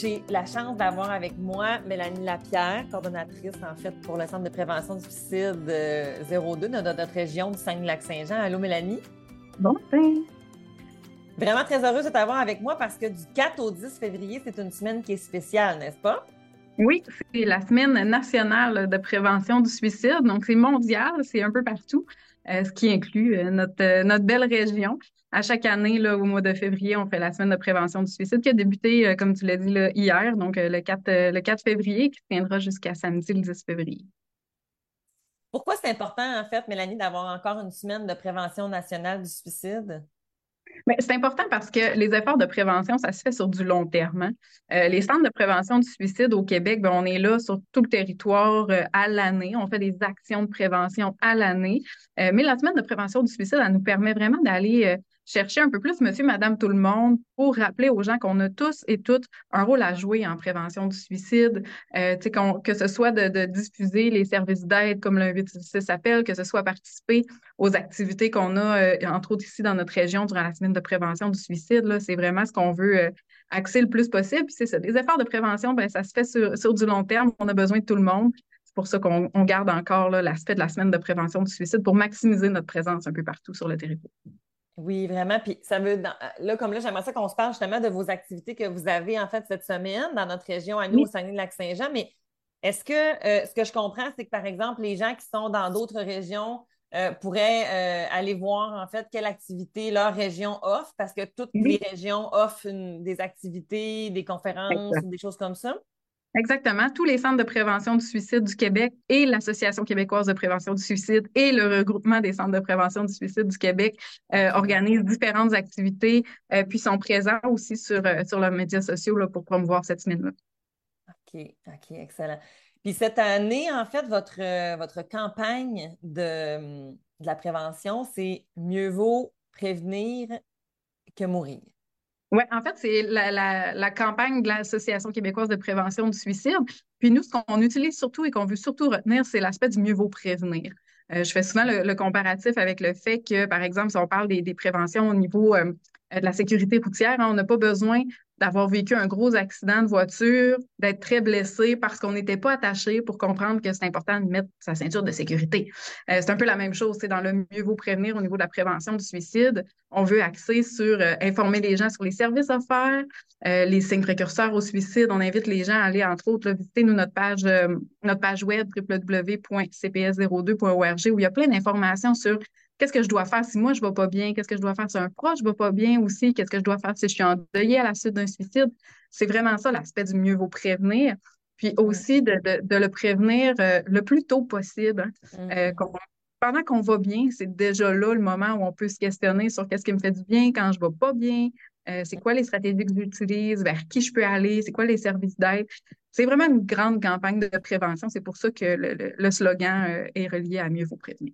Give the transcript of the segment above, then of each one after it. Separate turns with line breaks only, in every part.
j'ai la chance d'avoir avec moi Mélanie Lapierre, coordonnatrice en fait pour le Centre de prévention du suicide 02 euh, de notre région du Saguenay-Lac-Saint-Jean. Allô Mélanie?
Bonjour.
Vraiment très heureuse de t'avoir avec moi parce que du 4 au 10 février, c'est une semaine qui est spéciale, n'est-ce pas?
Oui, c'est la semaine nationale de prévention du suicide. Donc, c'est mondial, c'est un peu partout, euh, ce qui inclut euh, notre, notre belle région à chaque année, là, au mois de février, on fait la semaine de prévention du suicide qui a débuté, euh, comme tu l'as dit, là, hier, donc euh, le, 4, euh, le 4 février, qui tiendra jusqu'à samedi le 10 février.
Pourquoi c'est important, en fait, Mélanie, d'avoir encore une semaine de prévention nationale du suicide?
c'est important parce que les efforts de prévention, ça se fait sur du long terme. Hein. Euh, les centres de prévention du suicide au Québec, ben, on est là sur tout le territoire euh, à l'année. On fait des actions de prévention à l'année. Euh, mais la semaine de prévention du suicide, elle nous permet vraiment d'aller chercher un peu plus monsieur, madame, tout le monde pour rappeler aux gens qu'on a tous et toutes un rôle à jouer en prévention du suicide, euh, que ce soit de, diffuser les services d'aide comme le 866 s'appelle, que ce soit participer aux activités qu'on a, euh, entre autres ici dans notre région durant la semaine de prévention du suicide. C'est vraiment ce qu'on veut euh, axer le plus possible. C'est ça, des efforts de prévention, ben, ça se fait sur, sur du long terme. On a besoin de tout le monde. C'est pour ça qu'on garde encore l'aspect de la semaine de prévention du suicide pour maximiser notre présence un peu partout sur le territoire.
Oui, vraiment. Puis ça veut, là, comme là, j'aimerais ça qu'on se parle justement de vos activités que vous avez en fait cette semaine dans notre région, à nous, au Saguenay-Lac-Saint-Jean. Mais est-ce que euh, ce que je comprends, c'est que par exemple, les gens qui sont dans d'autres régions euh, pourraient euh, aller voir en fait quelle activité leur région offre, parce que toutes les régions offrent des activités, des conférences, des choses comme ça?
Exactement. Tous les centres de prévention du suicide du Québec et l'Association québécoise de prévention du suicide et le regroupement des centres de prévention du suicide du Québec euh, organisent différentes activités euh, puis sont présents aussi sur, euh, sur leurs médias sociaux là, pour promouvoir cette semaine-là.
OK, OK, excellent. Puis cette année, en fait, votre, votre campagne de, de la prévention, c'est mieux vaut prévenir que mourir.
Oui, en fait, c'est la, campagne de l'Association québécoise de prévention du suicide. Puis nous, ce qu'on utilise surtout et qu'on veut surtout retenir, c'est l'aspect du mieux vaut prévenir. Euh, je fais souvent le, comparatif avec le fait que, par exemple, si on parle des, préventions au niveau euh, de la sécurité routière, hein, on n'a pas besoin d'avoir vécu un gros accident de voiture, d'être très blessé parce qu'on n'était pas attaché pour comprendre que c'est important de mettre sa ceinture de sécurité. Euh, c'est un peu la même chose, c'est dans le mieux vaut prévenir au niveau de la prévention du suicide. On veut axer sur euh, informer les gens sur les services offerts, euh, les signes précurseurs au suicide. On invite les gens à aller, entre autres, visiter nous, notre page, notre page web www.cps02.org où il y a plein d'informations sur qu'est-ce que je dois faire si moi je ne vais pas bien, qu'est-ce que je dois faire si un proche ne va pas bien aussi, qu'est-ce que je dois faire si je suis endeuillée à la suite d'un suicide? C'est vraiment ça l'aspect du mieux vaut prévenir. Puis aussi de, le prévenir euh, le plus tôt possible. Hein. Euh, mm-hmm. pendant qu'on va bien, c'est déjà là le moment où on peut se questionner sur qu'est-ce qui me fait du bien quand je ne vais pas bien, euh, c'est quoi les stratégies que j'utilise, vers qui je peux aller, c'est quoi les services d'aide? C'est vraiment une grande campagne de prévention. C'est pour ça que le, slogan est relié à mieux vous prévenir.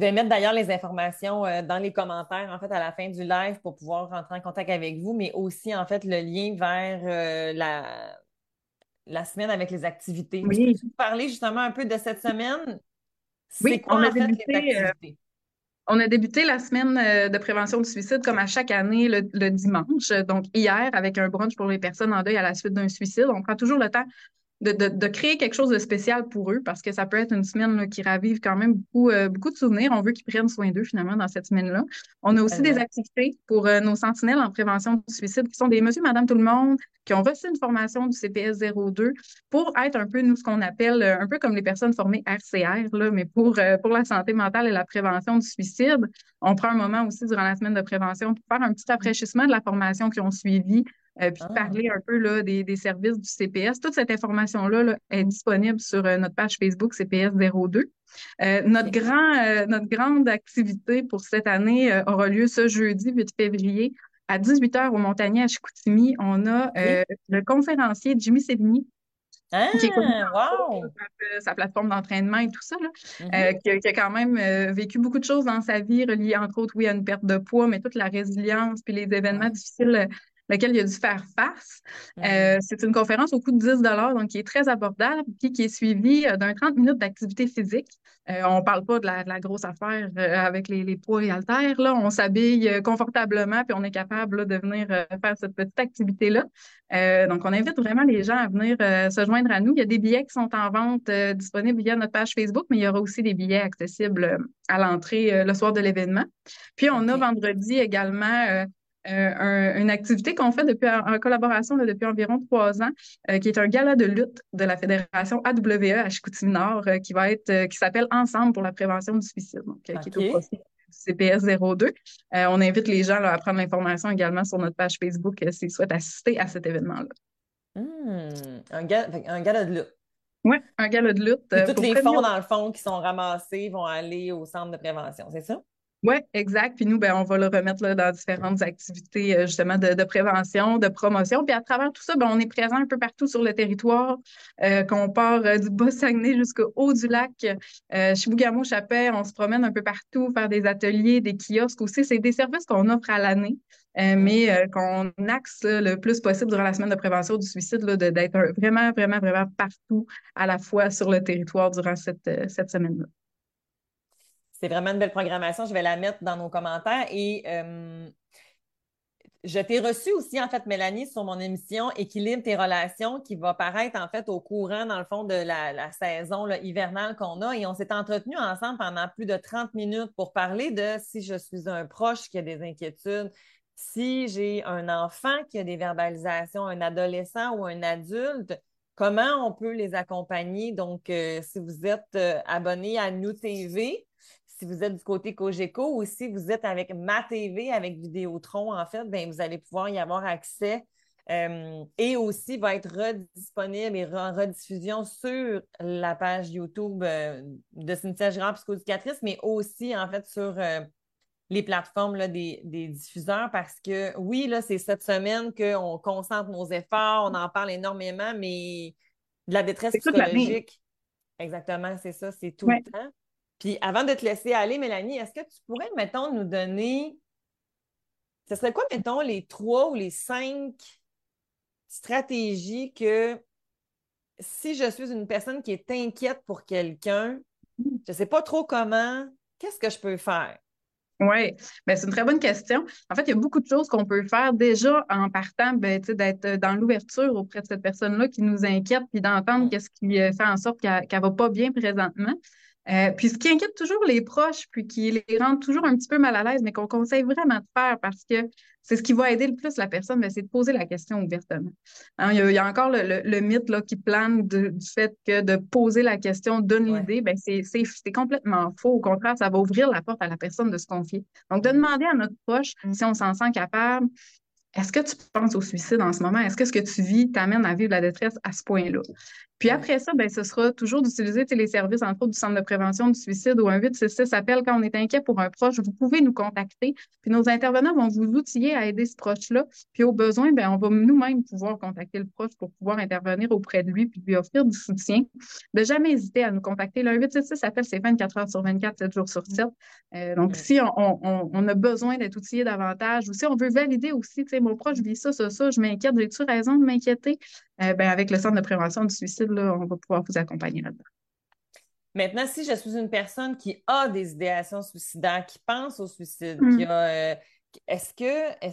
Je vais mettre d'ailleurs les informations euh, dans les commentaires, en fait, à la fin du live pour pouvoir rentrer en contact avec vous, mais aussi, en fait, le lien vers euh, la, la semaine avec les activités. Oui. Peux parler justement un peu de cette semaine?
C'est quoi, on a en fait, débuté, les euh, activités? on a débuté la semaine de prévention du suicide comme à chaque année le, le, dimanche. Donc, hier, avec un brunch pour les personnes en deuil à la suite d'un suicide. On prend toujours le temps de, de, de, créer quelque chose de spécial pour eux parce que ça peut être une semaine qui ravive quand même beaucoup, euh, beaucoup de souvenirs. On veut qu'ils prennent soin d'eux finalement dans cette semaine-là. On a aussi des activités pour euh, nos sentinelles en prévention du suicide qui sont des monsieur, madame, tout le monde qui ont reçu une formation du CPS 02 pour être un peu, nous, ce qu'on appelle euh, un peu comme les personnes formées RCR, là, mais pour, pour la santé mentale et la prévention du suicide. On prend un moment aussi durant la semaine de prévention pour faire un petit rafraîchissement de la formation qu'ils ont suivie euh, puis ah. parler un peu là, des, des, services du CPS. Toute cette information-là là, est disponible sur euh, notre page Facebook CPS 02. Euh, notre, grand, notre grande activité pour cette année aura lieu ce jeudi 8 février à 18h au Montagnier à Chicoutimi. On a le conférencier Jimmy Sévigny
ah, qui est wow.
sa plateforme d'entraînement et tout ça, là, mm-hmm. qui, a, qui, a, quand même vécu beaucoup de choses dans sa vie reliées, entre autres, oui, à une perte de poids, mais toute la résilience puis les événements difficiles lequel il a dû faire face. Mm-hmm. c'est une conférence au coût de 10 donc qui est très abordable, puis qui est suivie d'un 30 minutes d'activité physique. on ne parle pas de la, grosse affaire avec les, les, poids et haltères. Là. On s'habille confortablement, puis on est capable de venir faire cette petite activité-là. donc, on invite vraiment les gens à venir se joindre à nous. Il y a des billets qui sont en vente disponibles via notre page Facebook, mais il y aura aussi des billets accessibles à l'entrée le soir de l'événement. Puis, on a vendredi également euh, une activité qu'on fait depuis en, collaboration depuis environ trois ans, euh, qui est un gala de lutte de la fédération AWE à Chicoutimi-Nord, euh, qui va être qui s'appelle Ensemble pour la prévention du suicide, donc qui est au profit CPS 02. on invite les gens à prendre l'information également sur notre page Facebook s'ils souhaitent assister à cet événement-là.
Hmm, un, gala, de lutte.
Oui, un gala de lutte.
Et tous les fonds, dans le fond, qui sont ramassés vont aller au centre de prévention, c'est ça?
Oui, exact. Puis nous, ben, on va le remettre là, dans différentes activités euh, justement de, de, prévention, de promotion. Puis à travers tout ça, ben, on est présent un peu partout sur le territoire, euh, qu'on part euh, du Bas-Saguenay jusqu'au haut du lac. Euh, Chibougamau, Chapet, on se promène un peu partout, faire des ateliers, des kiosques aussi. C'est des services qu'on offre à l'année. mais qu'on axe le plus possible durant la semaine de prévention du suicide, d'être vraiment, vraiment, vraiment partout à la fois sur le territoire durant cette, cette semaine-là.
C'est vraiment une belle programmation. Je vais la mettre dans nos commentaires. Et euh, je t'ai reçu aussi, en fait, Mélanie, sur mon émission Équilibre tes relations, qui va paraître, en fait, au courant, dans le fond, de la, saison hivernale qu'on a. Et on s'est entretenu ensemble pendant plus de 30 minutes pour parler de si je suis un proche qui a des inquiétudes, si j'ai un enfant qui a des verbalisations, un adolescent ou un adulte, comment on peut les accompagner. Donc, euh, si vous êtes euh, abonné à Nous TV, si vous êtes du côté Cogeco ou si vous êtes avec ma TV, avec Vidéotron, en fait, bien, vous allez pouvoir y avoir accès. Euh, et aussi va être redisponible et en rediffusion sur la page YouTube euh, de Cynthia Girard, psychoéducatrice, mais aussi en fait sur euh, les plateformes là, des, diffuseurs parce que oui, là, c'est cette semaine qu'on concentre nos efforts, on en parle énormément, mais de la détresse psychologique. Exactement, c'est ça, c'est tout le temps. Puis avant de te laisser aller, Mélanie, est-ce que tu pourrais, mettons, nous donner, ce serait quoi, mettons, les trois ou les cinq stratégies que si je suis une personne qui est inquiète pour quelqu'un, je ne sais pas trop comment, qu'est-ce que je peux faire?
Oui, ben, c'est une très bonne question. En fait, il y a beaucoup de choses qu'on peut faire déjà en partant ben, d'être dans l'ouverture auprès de cette personne-là qui nous inquiète, puis d'entendre mm. qu'est-ce qui fait en sorte qu'elle ne va pas bien présentement. Euh, puis ce qui inquiète toujours les proches, puis qui les rend toujours un petit peu mal à l'aise, mais qu'on conseille vraiment de faire parce que c'est ce qui va aider le plus la personne, mais c'est de poser la question ouvertement. Hein, il, y a, encore le, mythe là, qui plane du fait que de poser la question donne l'idée, ben c'est complètement faux. Au contraire, ça va ouvrir la porte à la personne de se confier. Donc, de demander à notre proche mm. si on s'en sent capable, est-ce que tu penses au suicide en ce moment? Est-ce que ce que tu vis t'amène à vivre la détresse à ce point-là? Puis après ça, ben, ce sera toujours d'utiliser les services, entre autres, du Centre de prévention du suicide ou un 866 appel quand on est inquiet pour un proche. Vous pouvez nous contacter. Puis nos intervenants vont vous outiller à aider ce proche-là. Puis au besoin, ben, on va nous-mêmes pouvoir contacter le proche pour pouvoir intervenir auprès de lui puis lui offrir du soutien. De jamais hésiter à nous contacter. Le 866 appel, c'est 24 heures sur 24, 7 jours sur 7. Euh, donc, si on, a besoin d'être outillé davantage ou si on veut valider aussi, tu sais, mon proche vit ça, ça, ça, je m'inquiète, j'ai-tu raison de m'inquiéter? Euh, ben, avec le Centre de prévention du suicide, on va pouvoir vous accompagner là-dedans.
Maintenant, si je suis une personne qui a des idéations suicidaires, qui pense au suicide, mm. euh, est-ce que,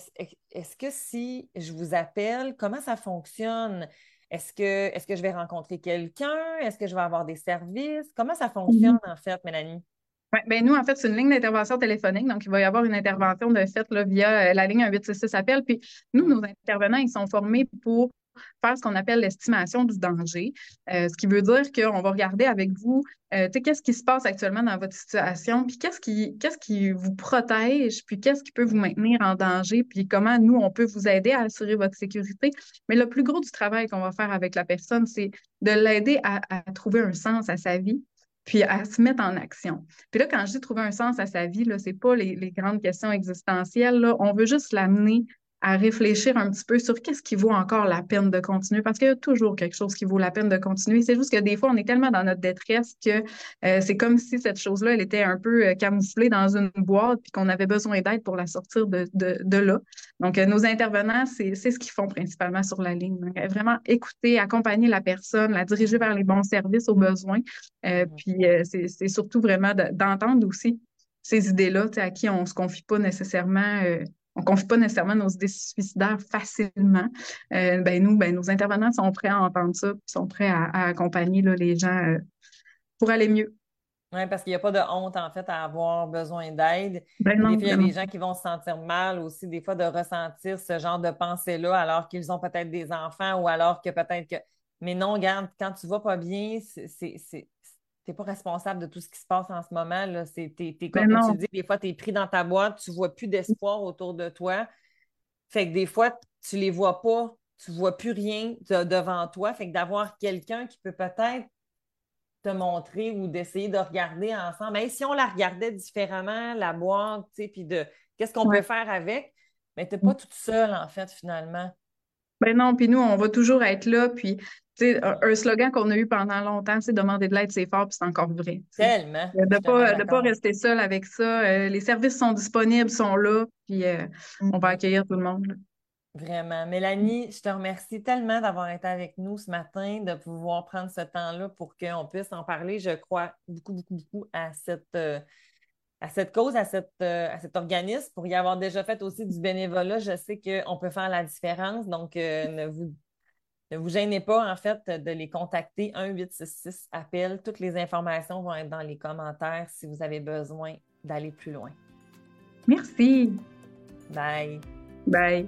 est-ce, que si je vous appelle, comment ça fonctionne? Est-ce que, est que je vais rencontrer quelqu'un? Est-ce que je vais avoir des services? Comment ça fonctionne, mm-hmm. en fait, Mélanie?
Ben nous, en fait, c'est une ligne d'intervention téléphonique. Donc, il va y avoir une intervention de fait via euh, la ligne 1866 appel. Puis, nous, nos intervenants, ils sont formés pour faire ce qu'on appelle l'estimation du danger, euh, ce qui veut dire qu'on va regarder avec vous, euh, qu'est-ce qui se passe actuellement dans votre situation, puis qu'est-ce qui, qu'est-ce qui vous protège, puis qu'est-ce qui peut vous maintenir en danger, puis comment nous, on peut vous aider à assurer votre sécurité. Mais le plus gros du travail qu'on va faire avec la personne, c'est de l'aider à, trouver un sens à sa vie, puis à se mettre en action. Puis là, quand je dis trouver un sens à sa vie, ce n'est pas les, grandes questions existentielles. Là. On veut juste l'amener à réfléchir un petit peu sur qu'est-ce qui vaut encore la peine de continuer, parce qu'il y a toujours quelque chose qui vaut la peine de continuer. C'est juste que des fois, on est tellement dans notre détresse que euh, c'est comme si cette chose-là, elle était un peu euh, camouflée dans une boîte, puis qu'on avait besoin d'aide pour la sortir de, de, de là. Donc, euh, nos intervenants, c'est ce qu'ils font principalement sur la ligne. Donc, vraiment écouter, accompagner la personne, la diriger vers les bons services aux besoins. Puis, c'est surtout vraiment d'entendre aussi ces idées-là, à qui on ne se confie pas nécessairement on ne confie pas nécessairement nos idées suicidaires facilement. Euh, ben nous, ben, nos intervenants sont prêts à entendre ça, sont prêts à, accompagner là, les gens euh, pour aller mieux.
Oui, parce qu'il n'y a pas de honte, en fait, à avoir besoin d'aide. Ben il y a des gens qui vont se sentir mal aussi, des fois, de ressentir ce genre de pensée-là, alors qu'ils ont peut-être des enfants ou alors que peut-être que. Mais non, regarde, quand tu vas pas bien, c'est n'es pas responsable de tout ce qui se passe en ce moment. Là. C'est, comme tu dis, des fois, tu es pris dans ta boîte, tu vois plus d'espoir autour de toi. Fait que des fois, tu les vois pas, tu vois plus rien devant toi. Fait que d'avoir quelqu'un qui peut peut-être te montrer ou d'essayer de regarder ensemble. Mais si on la regardait différemment, la boîte, tu sais, puis de qu'est-ce qu'on peut faire avec, mais tu n'es pas toute seule, en fait, finalement.
Ben non, puis nous, on va toujours être là. Puis, tu un, un slogan qu'on a eu pendant longtemps, c'est demander de l'aide, c'est fort, puis c'est encore vrai.
Tellement.
De ne pas, de pas rester seul avec ça. Euh, les services sont disponibles, sont là, puis euh, on va accueillir tout le monde.
Vraiment. Mélanie, je te remercie tellement d'avoir été avec nous ce matin, de pouvoir prendre ce temps-là pour qu'on puisse en parler. Je crois beaucoup, beaucoup, beaucoup à cette. Euh, à cette cause, à, cette, euh, à cet organisme, pour y avoir déjà fait aussi du bénévolat, je sais qu'on peut faire la différence. Donc, euh, ne, vous, ne vous gênez pas, en fait, de les contacter. 1-866 appel. Toutes les informations vont être dans les commentaires si vous avez besoin d'aller plus loin.
Merci.
Bye.
Bye.